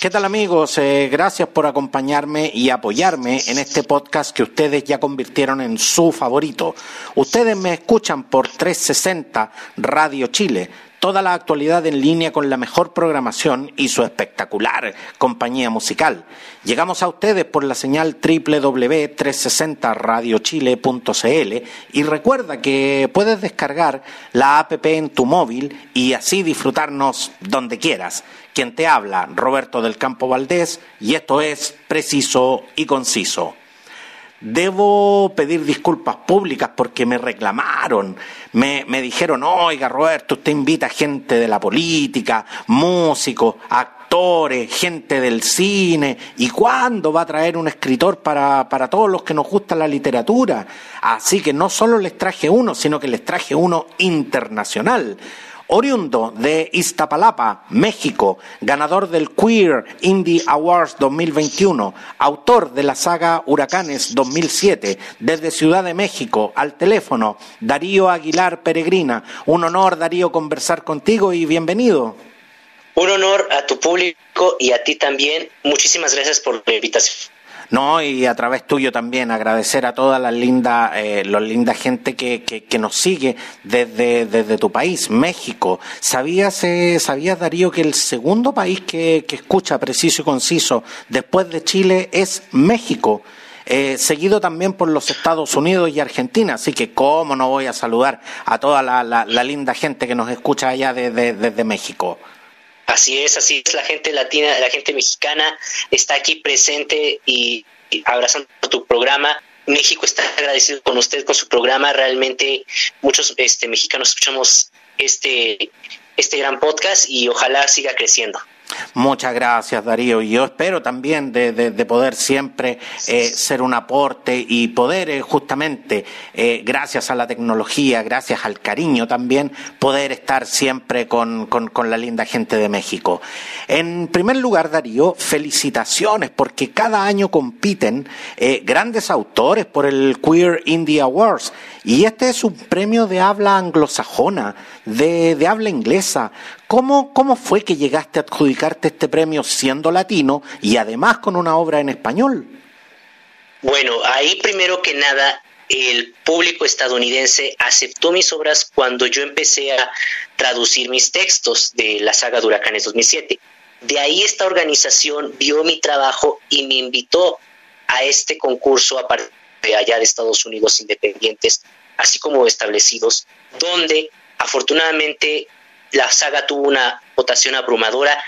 ¿Qué tal amigos? Eh, gracias por acompañarme y apoyarme en este podcast que ustedes ya convirtieron en su favorito. Ustedes me escuchan por 360 Radio Chile toda la actualidad en línea con la mejor programación y su espectacular compañía musical. Llegamos a ustedes por la señal www.360radiochile.cl y recuerda que puedes descargar la app en tu móvil y así disfrutarnos donde quieras. Quien te habla, Roberto del Campo Valdés, y esto es preciso y conciso. Debo pedir disculpas públicas porque me reclamaron, me, dijeron, oiga Roberto, usted invita gente de la política, músicos, actores, gente del cine, ¿y cuándo va a traer un escritor para, para todos los que nos gusta la literatura? Así que no solo les traje uno, sino que les traje uno internacional oriundo de Iztapalapa, México, ganador del Queer Indie Awards 2021, autor de la saga Huracanes 2007, desde Ciudad de México, al teléfono, Darío Aguilar Peregrina. Un honor, Darío, conversar contigo y bienvenido. Un honor a tu público y a ti también. Muchísimas gracias por la invitación. No, y a través tuyo también agradecer a toda la linda, eh, la linda gente que, que, nos sigue desde, desde tu país, México. ¿Sabías, eh, ¿Sabías, Darío, que el segundo país que, que escucha preciso y conciso después de Chile es México? Eh, seguido también por los Estados Unidos y Argentina. Así que, ¿cómo no voy a saludar a toda la, la, la linda gente que nos escucha allá desde, desde México? Así es, así es, la gente latina, la gente mexicana está aquí presente y, abrazando tu programa. México está agradecido con usted, con su programa. Realmente muchos este, mexicanos escuchamos este, este gran podcast y ojalá siga creciendo. Muchas gracias, Darío. Y yo espero también de, poder siempre eh, ser un aporte y poder eh, justamente, eh, gracias a la tecnología, gracias al cariño también, poder estar siempre con, con, la linda gente de México. En primer lugar, Darío, felicitaciones porque cada año compiten grandes autores por el Queer Indie Awards. Y este es un premio de habla anglosajona, de, de habla inglesa. ¿Cómo, ¿Cómo fue que llegaste a este premio siendo latino y además con una obra en español? Bueno, ahí primero que nada el público estadounidense aceptó mis obras cuando yo empecé a traducir mis textos de la saga de Huracanes 2007. De ahí esta organización vio mi trabajo y me invitó a este concurso aparte de allá de Estados Unidos independientes, así como establecidos, donde afortunadamente la saga tuvo una votación abrumadora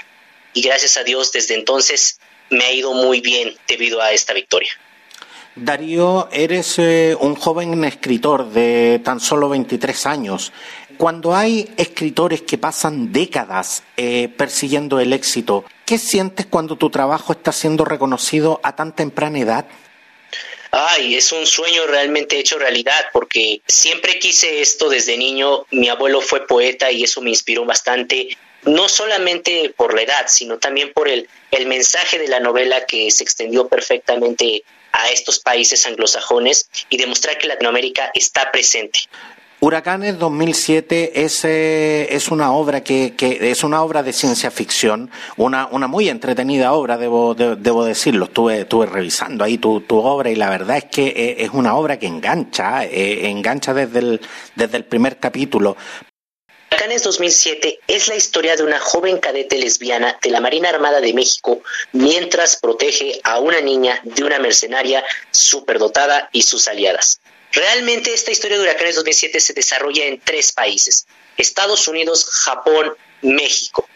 y gracias a Dios desde entonces me ha ido muy bien debido a esta victoria. Darío, eres eh, un joven escritor de tan solo 23 años. Cuando hay escritores que pasan décadas eh, persiguiendo el éxito, ¿qué sientes cuando tu trabajo está siendo reconocido a tan temprana edad? Ay, es un sueño realmente hecho realidad porque siempre quise esto desde niño. Mi abuelo fue poeta y eso me inspiró bastante, no solamente por la edad, sino también por el, el mensaje de la novela que se extendió perfectamente a estos países anglosajones y demostrar que Latinoamérica está presente. Huracanes 2007 es, eh, es una obra que, que, es una obra de ciencia ficción, una, una muy entretenida obra, debo, debo decirlo. Estuve, estuve revisando ahí tu, tu obra y la verdad es que eh, es una obra que engancha, eh, engancha desde el, desde el primer capítulo. Huracanes 2007 es la historia de una joven cadete lesbiana de la Marina Armada de México mientras protege a una niña de una mercenaria superdotada y sus aliadas. Realmente esta historia de Huracanes 2007 se desarrolla en tres países, Estados Unidos, Japón, México.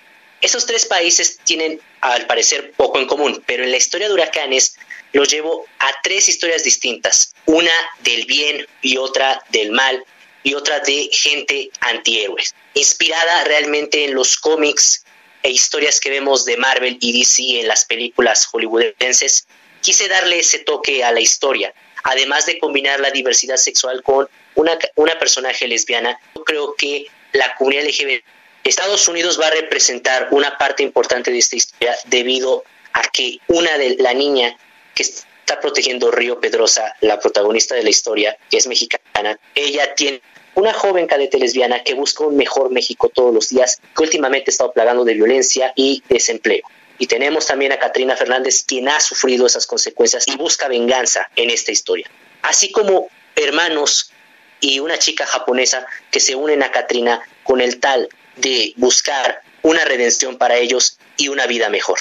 Esos tres países tienen, al parecer, poco en común, pero en la historia de Huracanes lo llevo a tres historias distintas, una del bien y otra del mal y otra de gente antihéroes, inspirada realmente en los cómics e historias que vemos de Marvel y DC en las películas hollywoodenses quise darle ese toque a la historia, además de combinar la diversidad sexual con una, una personaje lesbiana. Yo creo que la comunidad LGBT Estados Unidos va a representar una parte importante de esta historia debido a que una de la niña que está protegiendo Río Pedrosa, la protagonista de la historia, que es mexicana, ella tiene una joven cadete lesbiana que busca un mejor México todos los días, que últimamente ha estado plagando de violencia y desempleo. Y tenemos también a Katrina Fernández, quien ha sufrido esas consecuencias y busca venganza en esta historia. Así como hermanos y una chica japonesa que se unen a Katrina con el tal de buscar una redención para ellos y una vida mejor.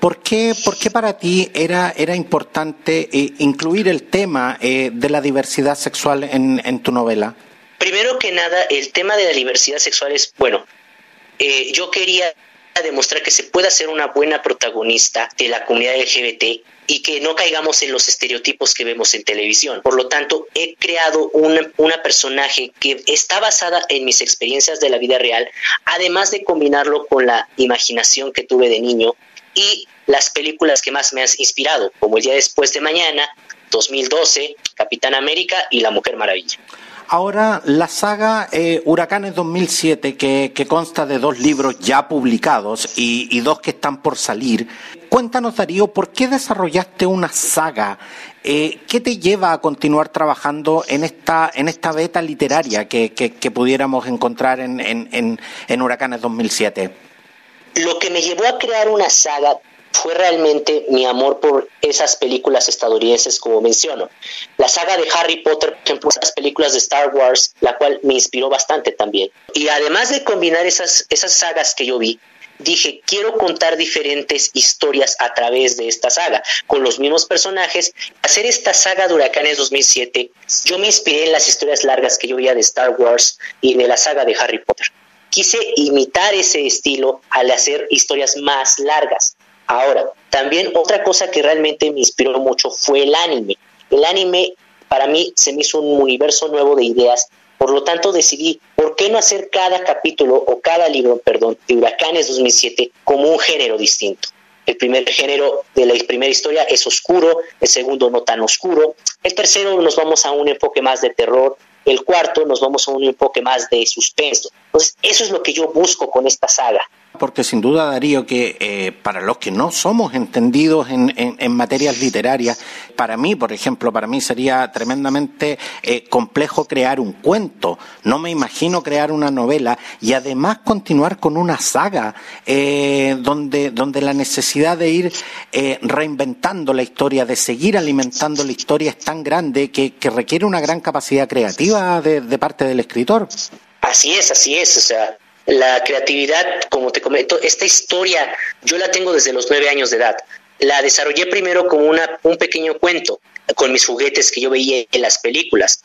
¿Por qué, por qué para ti era, era importante eh, incluir el tema eh, de la diversidad sexual en, en, tu novela? Primero que nada, el tema de la diversidad sexual es, bueno, eh, yo quería demostrar que se puede ser una buena protagonista de la comunidad LGBT y que no caigamos en los estereotipos que vemos en televisión. Por lo tanto, he creado una, una, personaje que está basada en mis experiencias de la vida real, además de combinarlo con la imaginación que tuve de niño y las películas que más me han inspirado, como El Día Después de Mañana, 2012, Capitán América y La Mujer Maravilla. Ahora, la saga eh, Huracanes 2007, que, que, consta de dos libros ya publicados y, dos que están por salir, cuéntanos, Darío, ¿por qué desarrollaste una saga? Eh, ¿Qué te lleva a continuar trabajando en esta, en esta beta literaria que, que, que pudiéramos encontrar en, en, en, en Huracanes 2007? Lo que me llevó a crear una saga fue realmente mi amor por esas películas estadounidenses, como menciono. La saga de Harry Potter, por ejemplo, esas películas de Star Wars, la cual me inspiró bastante también. Y además de combinar esas, esas sagas que yo vi, dije, quiero contar diferentes historias a través de esta saga, con los mismos personajes. Hacer esta saga de Huracanes 2007, yo me inspiré en las historias largas que yo veía de Star Wars y de la saga de Harry Potter. Quise imitar ese estilo al hacer historias más largas. Ahora, también otra cosa que realmente me inspiró mucho fue el anime. El anime para mí se me hizo un universo nuevo de ideas, por lo tanto decidí, ¿por qué no hacer cada capítulo o cada libro, perdón, de Huracanes 2007 como un género distinto? El primer género de la primera historia es oscuro, el segundo no tan oscuro, el tercero nos vamos a un enfoque más de terror, el cuarto nos vamos a un enfoque más de suspenso. Entonces, eso es lo que yo busco con esta saga. Porque sin duda, Darío, que eh, para los que no somos entendidos en, en, materias literarias, para mí, por ejemplo, para mí sería tremendamente eh, complejo crear un cuento. No me imagino crear una novela y además continuar con una saga eh, donde, donde la necesidad de ir eh, reinventando la historia, de seguir alimentando la historia es tan grande que, que requiere una gran capacidad creativa de, de parte del escritor. Así es, así es. O sea, la creatividad, como te comento, esta historia yo la tengo desde los nueve años de edad. La desarrollé primero como una, un pequeño cuento con mis juguetes que yo veía en las películas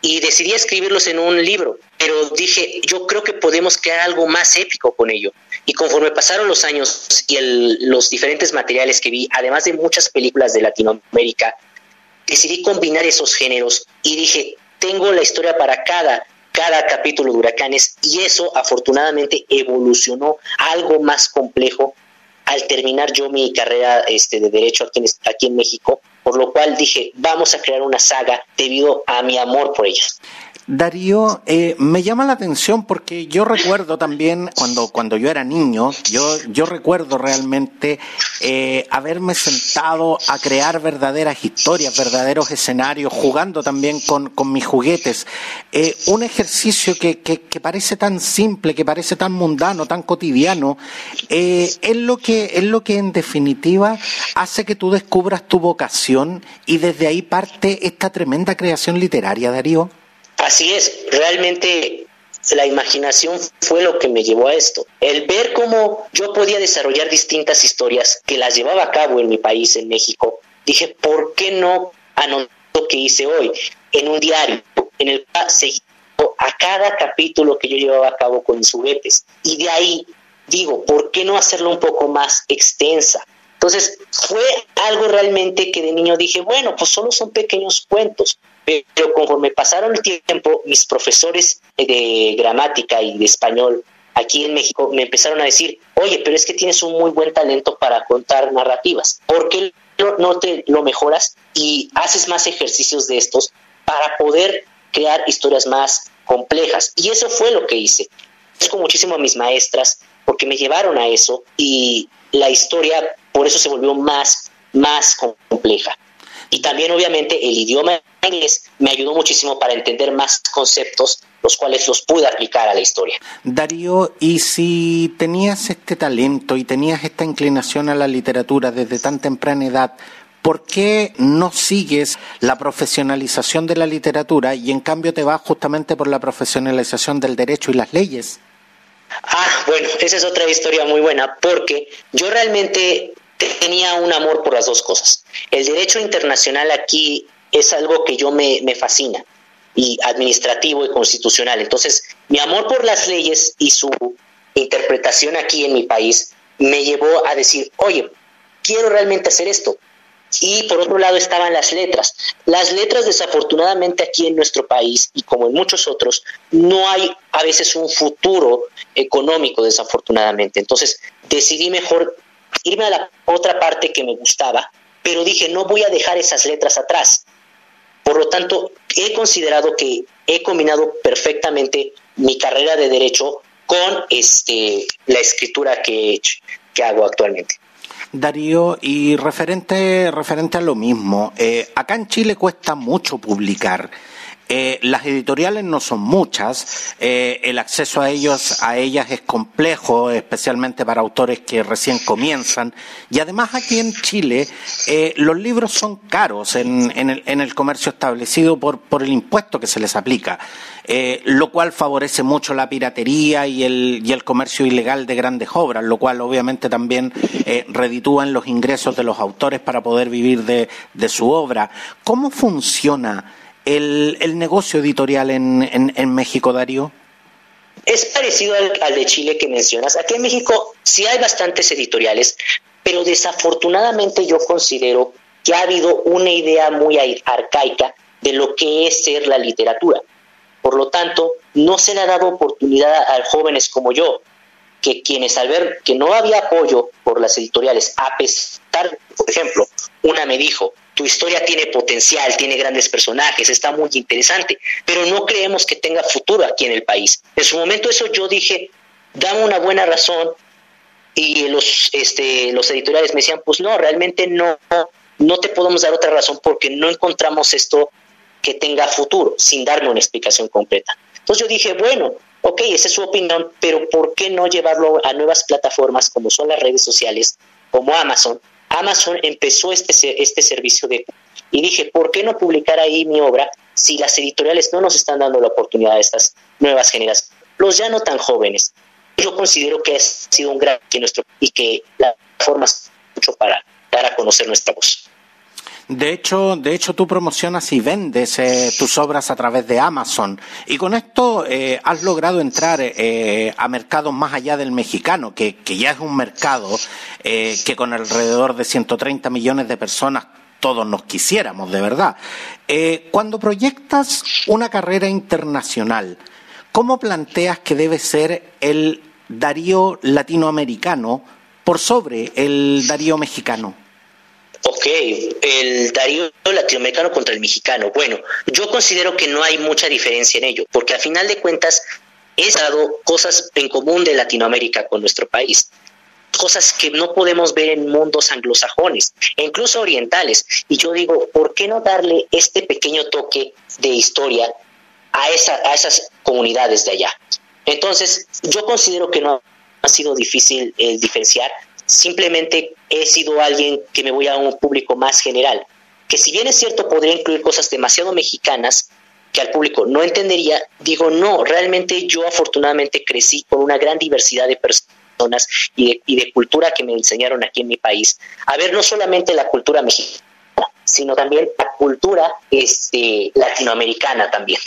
y decidí escribirlos en un libro, pero dije, yo creo que podemos crear algo más épico con ello. Y conforme pasaron los años y los diferentes materiales que vi, además de muchas películas de Latinoamérica, decidí combinar esos géneros y dije, tengo la historia para cada cada capítulo de huracanes y eso afortunadamente evolucionó algo más complejo al terminar yo mi carrera este, de derecho aquí en, aquí en México, por lo cual dije, vamos a crear una saga debido a mi amor por ellos. Darío, eh, me llama la atención porque yo recuerdo también cuando, cuando yo era niño, yo, yo recuerdo realmente eh, haberme sentado a crear verdaderas historias, verdaderos escenarios, jugando también con, con mis juguetes. Eh, un ejercicio que, que, que, parece tan simple, que parece tan mundano, tan cotidiano, es, lo que, es lo que en definitiva hace que tú descubras tu vocación y desde ahí parte esta tremenda creación literaria, Darío. Así es, realmente la imaginación fue lo que me llevó a esto. El ver cómo yo podía desarrollar distintas historias que las llevaba a cabo en mi país, en México, dije, ¿por qué no anotar lo que hice hoy en un diario en el seguí a cada capítulo que yo llevaba a cabo con mis juguetes? Y de ahí digo, ¿por qué no hacerlo un poco más extensa? Entonces fue algo realmente que de niño dije, bueno, pues solo son pequeños cuentos, pero conforme pasaron el tiempo, mis profesores de gramática y de español aquí en México me empezaron a decir, oye, pero es que tienes un muy buen talento para contar narrativas. ¿Por qué no te lo mejoras y haces más ejercicios de estos para poder crear historias más complejas? Y eso fue lo que hice. con muchísimo a mis maestras porque me llevaron a eso y la historia por eso se volvió más, más compleja. Y también obviamente el idioma inglés me ayudó muchísimo para entender más conceptos, los cuales los pude aplicar a la historia. Darío, y si tenías este talento y tenías esta inclinación a la literatura desde tan temprana edad, ¿por qué no sigues la profesionalización de la literatura y en cambio te vas justamente por la profesionalización del derecho y las leyes? Ah, bueno, esa es otra historia muy buena, porque yo realmente tenía un amor por las dos cosas. El derecho internacional aquí es algo que yo me, me fascina, y administrativo y constitucional. Entonces, mi amor por las leyes y su interpretación aquí en mi país me llevó a decir, oye, quiero realmente hacer esto. Y por otro lado estaban las letras. Las letras desafortunadamente aquí en nuestro país y como en muchos otros, no hay a veces un futuro económico desafortunadamente. Entonces decidí mejor irme a la otra parte que me gustaba, pero dije, no voy a dejar esas letras atrás. Por lo tanto, he considerado que he combinado perfectamente mi carrera de derecho con este, la escritura que, que hago actualmente. Darío, y referente, referente a lo mismo, eh, acá en Chile cuesta mucho publicar. Eh, las editoriales no son muchas, eh, el acceso a ellos, a ellas es complejo, especialmente para autores que recién comienzan, y además aquí en Chile eh, los libros son caros en, el, comercio establecido por, el impuesto que se les aplica, lo cual favorece mucho la piratería y el, comercio ilegal de grandes obras, lo cual obviamente también reditúa en los ingresos de los autores para poder vivir de su obra. ¿Cómo funciona? El, negocio editorial en, México, Darío? Es parecido al, de Chile que mencionas. Aquí en México sí hay bastantes editoriales, pero desafortunadamente yo considero que ha habido una idea muy arcaica de lo que es ser la literatura. Por lo tanto, no se le ha dado oportunidad a jóvenes como yo, que quienes al ver que no había apoyo por las editoriales, a pesar, por ejemplo, una me dijo, tu historia tiene potencial, tiene grandes personajes, está muy interesante, pero no creemos que tenga futuro aquí en el país. En su momento eso yo dije, dame una buena razón y los, este, los editoriales me decían, pues no, realmente no, no te podemos dar otra razón porque no encontramos esto que tenga futuro, sin darme una explicación completa. Entonces yo dije, bueno, ok, esa es su opinión, pero ¿por qué no llevarlo a nuevas plataformas como son las redes sociales, como Amazon, Amazon empezó este, este servicio de... Y dije, ¿por qué no publicar ahí mi obra si las editoriales no nos están dando la oportunidad a estas nuevas generaciones? Los ya no tan jóvenes. Yo considero que ha sido un gran y, nuestro, y que la forma mucho para dar a conocer nuestra voz. De hecho, de hecho tú promocionas y vendes eh, tus obras a través de Amazon y con esto eh, has logrado entrar eh, a mercados más allá del mexicano, que, que ya es un mercado que con alrededor de 130 millones de personas todos nos quisiéramos, de verdad. cuando proyectas una carrera internacional, ¿cómo planteas que debe ser el Darío latinoamericano por sobre el Darío mexicano? Ok, el Darío latinoamericano contra el mexicano. Bueno, yo considero que no hay mucha diferencia en ello, porque a final de cuentas he dado cosas en común de Latinoamérica con nuestro país, cosas que no podemos ver en mundos anglosajones e incluso orientales. Y yo digo, ¿por qué no darle este pequeño toque de historia a, esa, a esas comunidades de allá? Entonces, yo considero que no ha sido difícil el diferenciar simplemente he sido alguien que me voy a un público más general, que si bien es cierto podría incluir cosas demasiado mexicanas que al público no entendería, digo no, realmente yo afortunadamente crecí con una gran diversidad de personas y de, cultura que me enseñaron aquí en mi país, a ver no solamente la cultura mexicana, sino también la cultura este, latinoamericana también.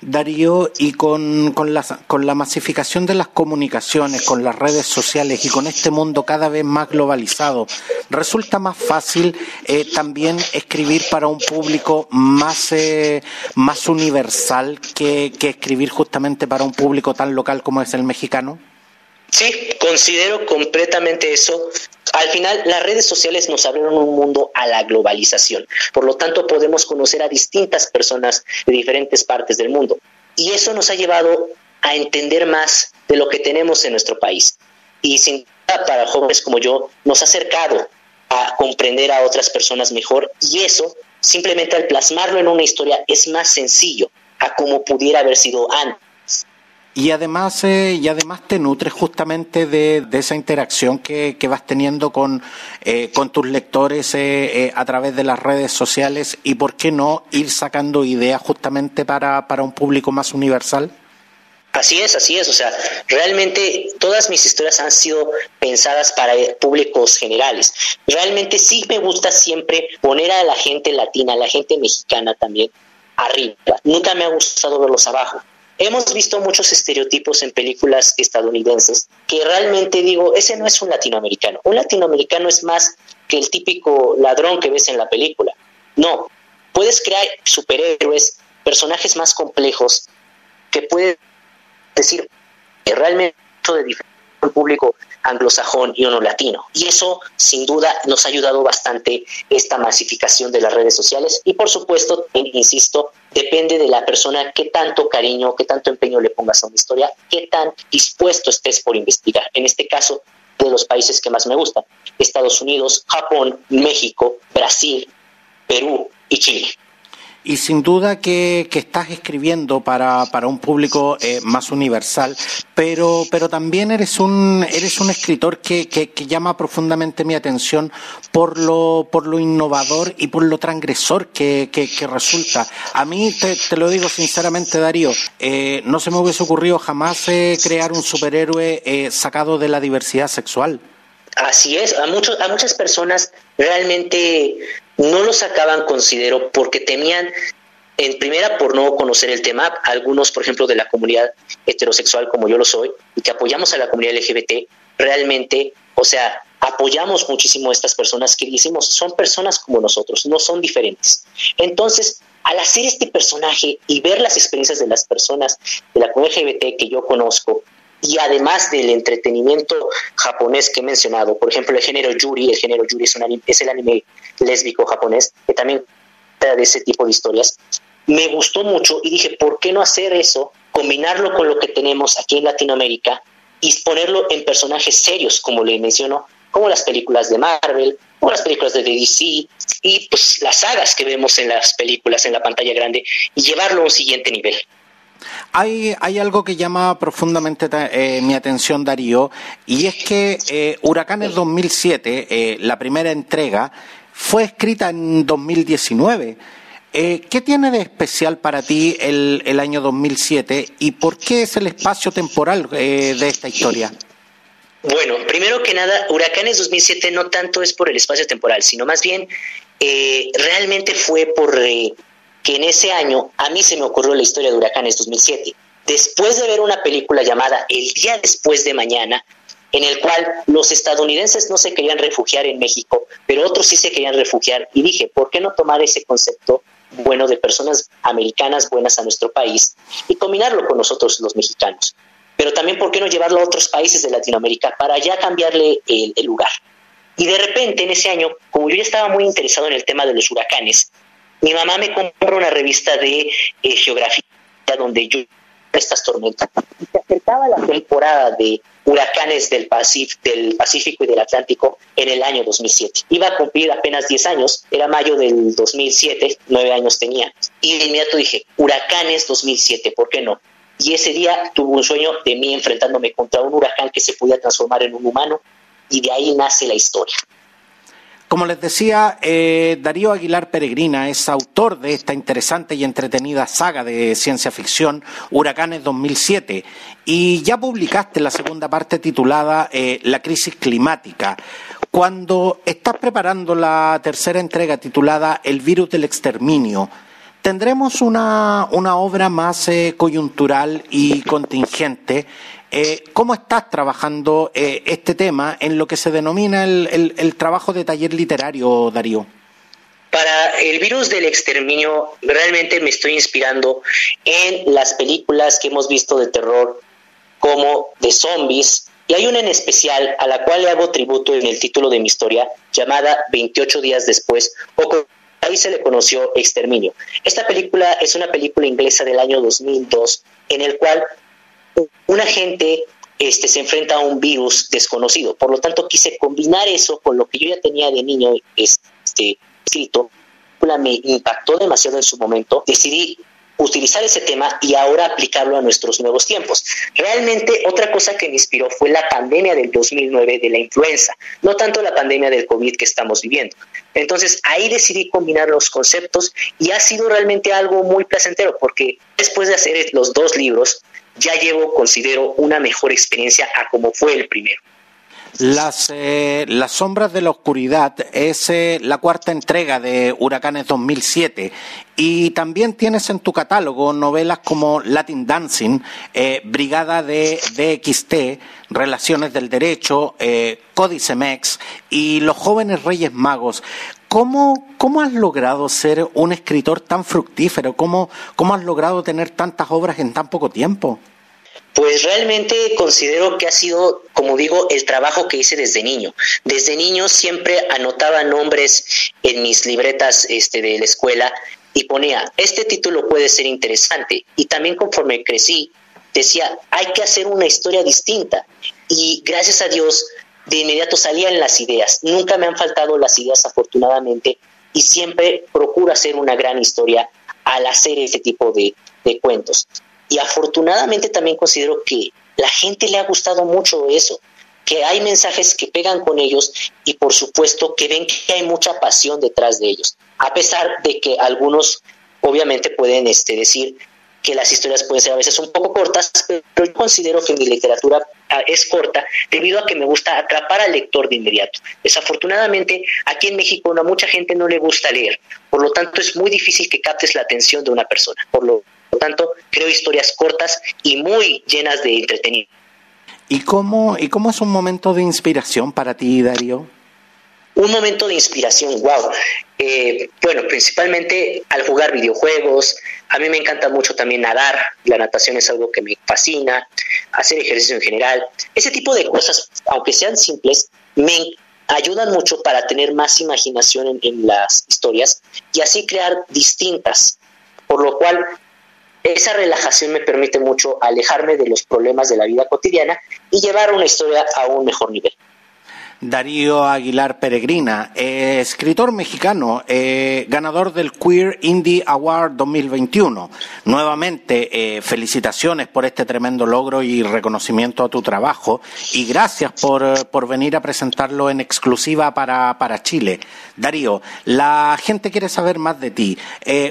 Darío, y con, con, la, con la masificación de las comunicaciones, con las redes sociales y con este mundo cada vez más globalizado, resulta más fácil eh, también escribir para un público más, eh, más universal que, que escribir justamente para un público tan local como es el mexicano? Sí, considero completamente eso. Al final, las redes sociales nos abrieron un mundo a la globalización. Por lo tanto, podemos conocer a distintas personas de diferentes partes del mundo. Y eso nos ha llevado a entender más de lo que tenemos en nuestro país. Y sin duda, para jóvenes como yo, nos ha acercado a comprender a otras personas mejor. Y eso, simplemente al plasmarlo en una historia, es más sencillo a como pudiera haber sido antes y además, eh, y además te nutres justamente de, esa interacción que, vas teniendo con, eh, con tus lectores eh, a través de las redes sociales y, ¿por qué no, ir sacando ideas justamente para, para un público más universal? Así es, así es. O sea, realmente todas mis historias han sido pensadas para públicos generales. Realmente sí me gusta siempre poner a la gente latina, a la gente mexicana también arriba. Nunca me ha gustado verlos abajo. Hemos visto muchos estereotipos en películas estadounidenses que realmente digo, ese no es un latinoamericano. Un latinoamericano es más que el típico ladrón que ves en la película. No, puedes crear superhéroes, personajes más complejos que puedes decir que realmente de diferente público anglosajón y uno latino. Y eso, sin duda, nos ha ayudado bastante esta masificación de las redes sociales. Y por supuesto, insisto, depende de la persona qué tanto cariño, qué tanto empeño le pongas a una historia, qué tan dispuesto estés por investigar. En este caso, de los países que más me gustan, Estados Unidos, Japón, México, Brasil, Perú y Chile. Y sin duda que, estás escribiendo para, para un público eh, más universal, pero, pero también eres un, eres un escritor que, que, llama profundamente mi atención por lo, por lo innovador y por lo transgresor que, resulta. A mí, te, te, lo digo sinceramente, Darío, eh, no se me hubiese ocurrido jamás eh, crear un superhéroe sacado de la diversidad sexual. Así es, a, muchos, a muchas personas realmente no lo sacaban, considero, porque temían, en primera, por no conocer el tema, algunos, por ejemplo, de la comunidad heterosexual, como yo lo soy, y que apoyamos a la comunidad LGBT, realmente, o sea, apoyamos muchísimo a estas personas que decimos, son personas como nosotros, no son diferentes. Entonces, al hacer este personaje y ver las experiencias de las personas de la comunidad LGBT que yo conozco, y además del entretenimiento japonés que he mencionado, por ejemplo, el género Yuri, el género Yuri es, un es el anime lésbico japonés, que también de ese tipo de historias, me gustó mucho y dije, ¿por qué no hacer eso? Combinarlo con lo que tenemos aquí en Latinoamérica y ponerlo en personajes serios, como le menciono, como las películas de Marvel, como las películas de DC y pues las sagas que vemos en las películas en la pantalla grande y llevarlo a un siguiente nivel. Hay, hay algo que llama profundamente eh, mi atención, Darío, y es que eh, Huracanes 2007, eh, la primera entrega, fue escrita en 2019. Eh, ¿Qué tiene de especial para ti el, el, año 2007 y por qué es el espacio temporal de esta historia? Bueno, primero que nada, Huracanes 2007 no tanto es por el espacio temporal, sino más bien realmente fue por que en ese año a mí se me ocurrió la historia de Huracanes 2007. Después de ver una película llamada El día después de mañana, en el cual los estadounidenses no se querían refugiar en México, pero otros sí se querían refugiar, y dije, ¿por qué no tomar ese concepto bueno de personas americanas buenas a nuestro país y combinarlo con nosotros los mexicanos? Pero también, ¿por qué no llevarlo a otros países de Latinoamérica para ya cambiarle el, lugar? Y de repente, en ese año, como yo estaba muy interesado en el tema de los huracanes, mi mamá me compró una revista de eh, geografía donde yo estas tormentas. Se acercaba la temporada de huracanes del, del Pacífico y del Atlántico en el año 2007. Iba a cumplir apenas 10 años, era mayo del 2007, 9 años tenía. Y de inmediato dije, huracanes 2007, ¿por qué no? Y ese día tuve un sueño de mí enfrentándome contra un huracán que se podía transformar en un humano y de ahí nace la historia. Como les decía, eh, Darío Aguilar Peregrina es autor de esta interesante y entretenida saga de ciencia ficción, Huracanes 2007, y ya publicaste la segunda parte titulada eh, La crisis climática. Cuando estás preparando la tercera entrega titulada El virus del exterminio, tendremos una, obra más eh, coyuntural y contingente eh, ¿Cómo estás trabajando eh, este tema en lo que se denomina el, trabajo de taller literario, Darío? Para el virus del exterminio, realmente me estoy inspirando en las películas que hemos visto de terror, como de zombies Y hay una en especial a la cual le hago tributo en el título de mi historia, llamada 28 días después, o ahí se le conoció Exterminio. Esta película es una película inglesa del año 2002, en el cual un agente este, se enfrenta a un virus desconocido. Por lo tanto, quise combinar eso con lo que yo ya tenía de niño este, escrito. Me impactó demasiado en su momento. Decidí utilizar ese tema y ahora aplicarlo a nuestros nuevos tiempos. Realmente otra cosa que me inspiró fue la pandemia del 2009 de la influenza, no tanto la pandemia del COVID que estamos viviendo. Entonces ahí decidí combinar los conceptos y ha sido realmente algo muy placentero porque después de hacer los dos libros ya llevo, considero, una mejor experiencia a como fue el primero. Las, eh, las sombras de la oscuridad es eh, la cuarta entrega de Huracanes 2007 y también tienes en tu catálogo novelas como Latin Dancing, eh, Brigada de DXT, Relaciones del Derecho, Códice Mex y Los Jóvenes Reyes Magos. ¿Cómo, ¿Cómo, has logrado ser un escritor tan fructífero? ¿Cómo, ¿Cómo has logrado tener tantas obras en tan poco tiempo? Pues realmente considero que ha sido, como digo, el trabajo que hice desde niño. Desde niño siempre anotaba nombres en mis libretas este, de la escuela y ponía, este título puede ser interesante. Y también conforme crecí, decía, hay que hacer una historia distinta. Y gracias a Dios, de inmediato salían las ideas. Nunca me han faltado las ideas, afortunadamente, y siempre procuro hacer una gran historia al hacer este tipo de, de cuentos. Y afortunadamente también considero que la gente le ha gustado mucho eso, que hay mensajes que pegan con ellos y por supuesto que ven que hay mucha pasión detrás de ellos, a pesar de que algunos obviamente pueden este, decir que las historias pueden ser a veces un poco cortas, pero yo considero que mi literatura ah, es corta debido a que me gusta atrapar al lector de inmediato. Desafortunadamente, aquí en México a mucha gente no le gusta leer, por lo tanto es muy difícil que captes la atención de una persona. Por lo por lo tanto, creo historias cortas y muy llenas de entretenimiento. ¿Y cómo, ¿Y cómo es un momento de inspiración para ti, Darío? Un momento de inspiración, wow. Eh, bueno, principalmente al jugar videojuegos. A mí me encanta mucho también nadar. La natación es algo que me fascina. Hacer ejercicio en general. Ese tipo de cosas, aunque sean simples, me ayudan mucho para tener más imaginación en las historias y así crear distintas. Por lo cual esa relajación me permite mucho alejarme de los problemas de la vida cotidiana y llevar una historia a un mejor nivel. Darío Aguilar Peregrina, eh, escritor mexicano, eh, ganador del Queer Indie Award 2021. Nuevamente, eh, felicitaciones por este tremendo logro y reconocimiento a tu trabajo y gracias por, por venir a presentarlo en exclusiva para, para Chile. Darío, la gente quiere saber más de ti.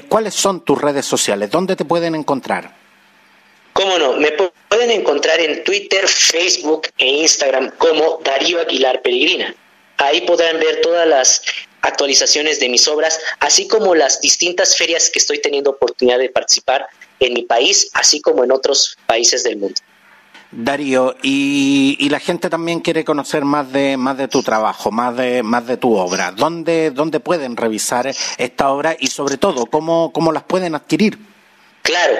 ¿Cuáles son tus redes sociales? ¿Dónde te pueden encontrar? ¿Cómo no? Me pueden encontrar en Twitter, Facebook e Instagram como Darío Aguilar Peregrina. Ahí podrán ver todas las actualizaciones de mis obras, así como las distintas ferias que estoy teniendo oportunidad de participar en mi país, así como en otros países del mundo. Darío, y, la gente también quiere conocer más de más de tu trabajo, más de más de tu obra. ¿Dónde, dónde pueden revisar esta obra y sobre todo cómo, cómo las pueden adquirir? Claro,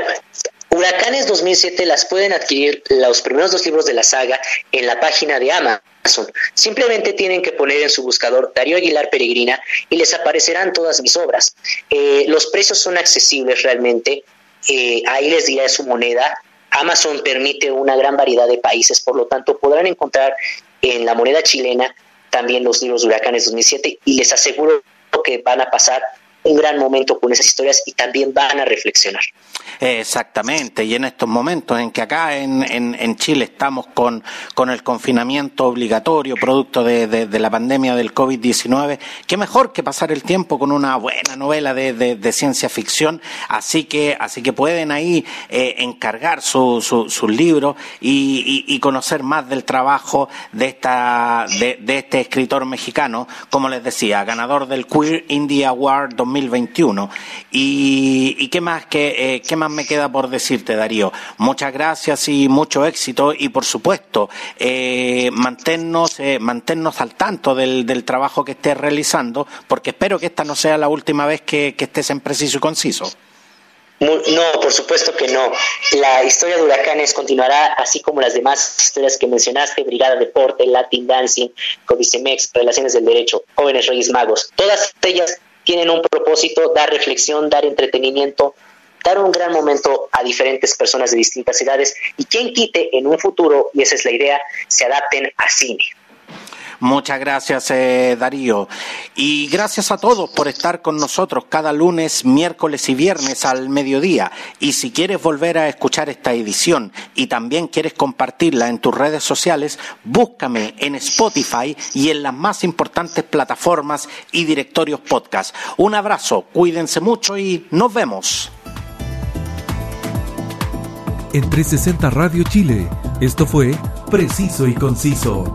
Huracanes 2007 las pueden adquirir los primeros dos libros de la saga en la página de Amazon. Simplemente tienen que poner en su buscador Darío Aguilar Peregrina y les aparecerán todas mis obras. Eh, los precios son accesibles realmente. Eh, ahí les diré su moneda. Amazon permite una gran variedad de países, por lo tanto podrán encontrar en la moneda chilena también los libros de Huracanes 2007 y les aseguro que van a pasar un gran momento con esas historias y también van a reflexionar. Exactamente, y en estos momentos en que acá en, en, Chile estamos con, con, el confinamiento obligatorio producto de, de, la pandemia del COVID-19, qué mejor que pasar el tiempo con una buena novela de, de ciencia ficción, así que, así que pueden ahí eh, encargar sus su, su libros y, y, conocer más del trabajo de, esta, de, este escritor mexicano, como les decía, ganador del Queer Indie Award 2021. ¿Y, y qué más que... Eh, ¿Qué más me queda por decirte, Darío? Muchas gracias y mucho éxito y, por supuesto, eh, manténnos, eh, manténnos al tanto del, del, trabajo que estés realizando, porque espero que esta no sea la última vez que, estés en preciso y conciso. No, por supuesto que no. La historia de Huracanes continuará así como las demás historias que mencionaste, Brigada Deporte, Latin Dancing, Codicemex, Relaciones del Derecho, Jóvenes Reyes Magos. Todas ellas tienen un propósito, dar reflexión, dar entretenimiento, dar un gran momento a diferentes personas de distintas edades y quien quite en un futuro, y esa es la idea, se adapten a cine. Muchas gracias, eh, Darío. Y gracias a todos por estar con nosotros cada lunes, miércoles y viernes al mediodía. Y si quieres volver a escuchar esta edición y también quieres compartirla en tus redes sociales, búscame en Spotify y en las más importantes plataformas y directorios podcast. Un abrazo, cuídense mucho y nos vemos. En 360 Radio Chile, esto fue Preciso y Conciso.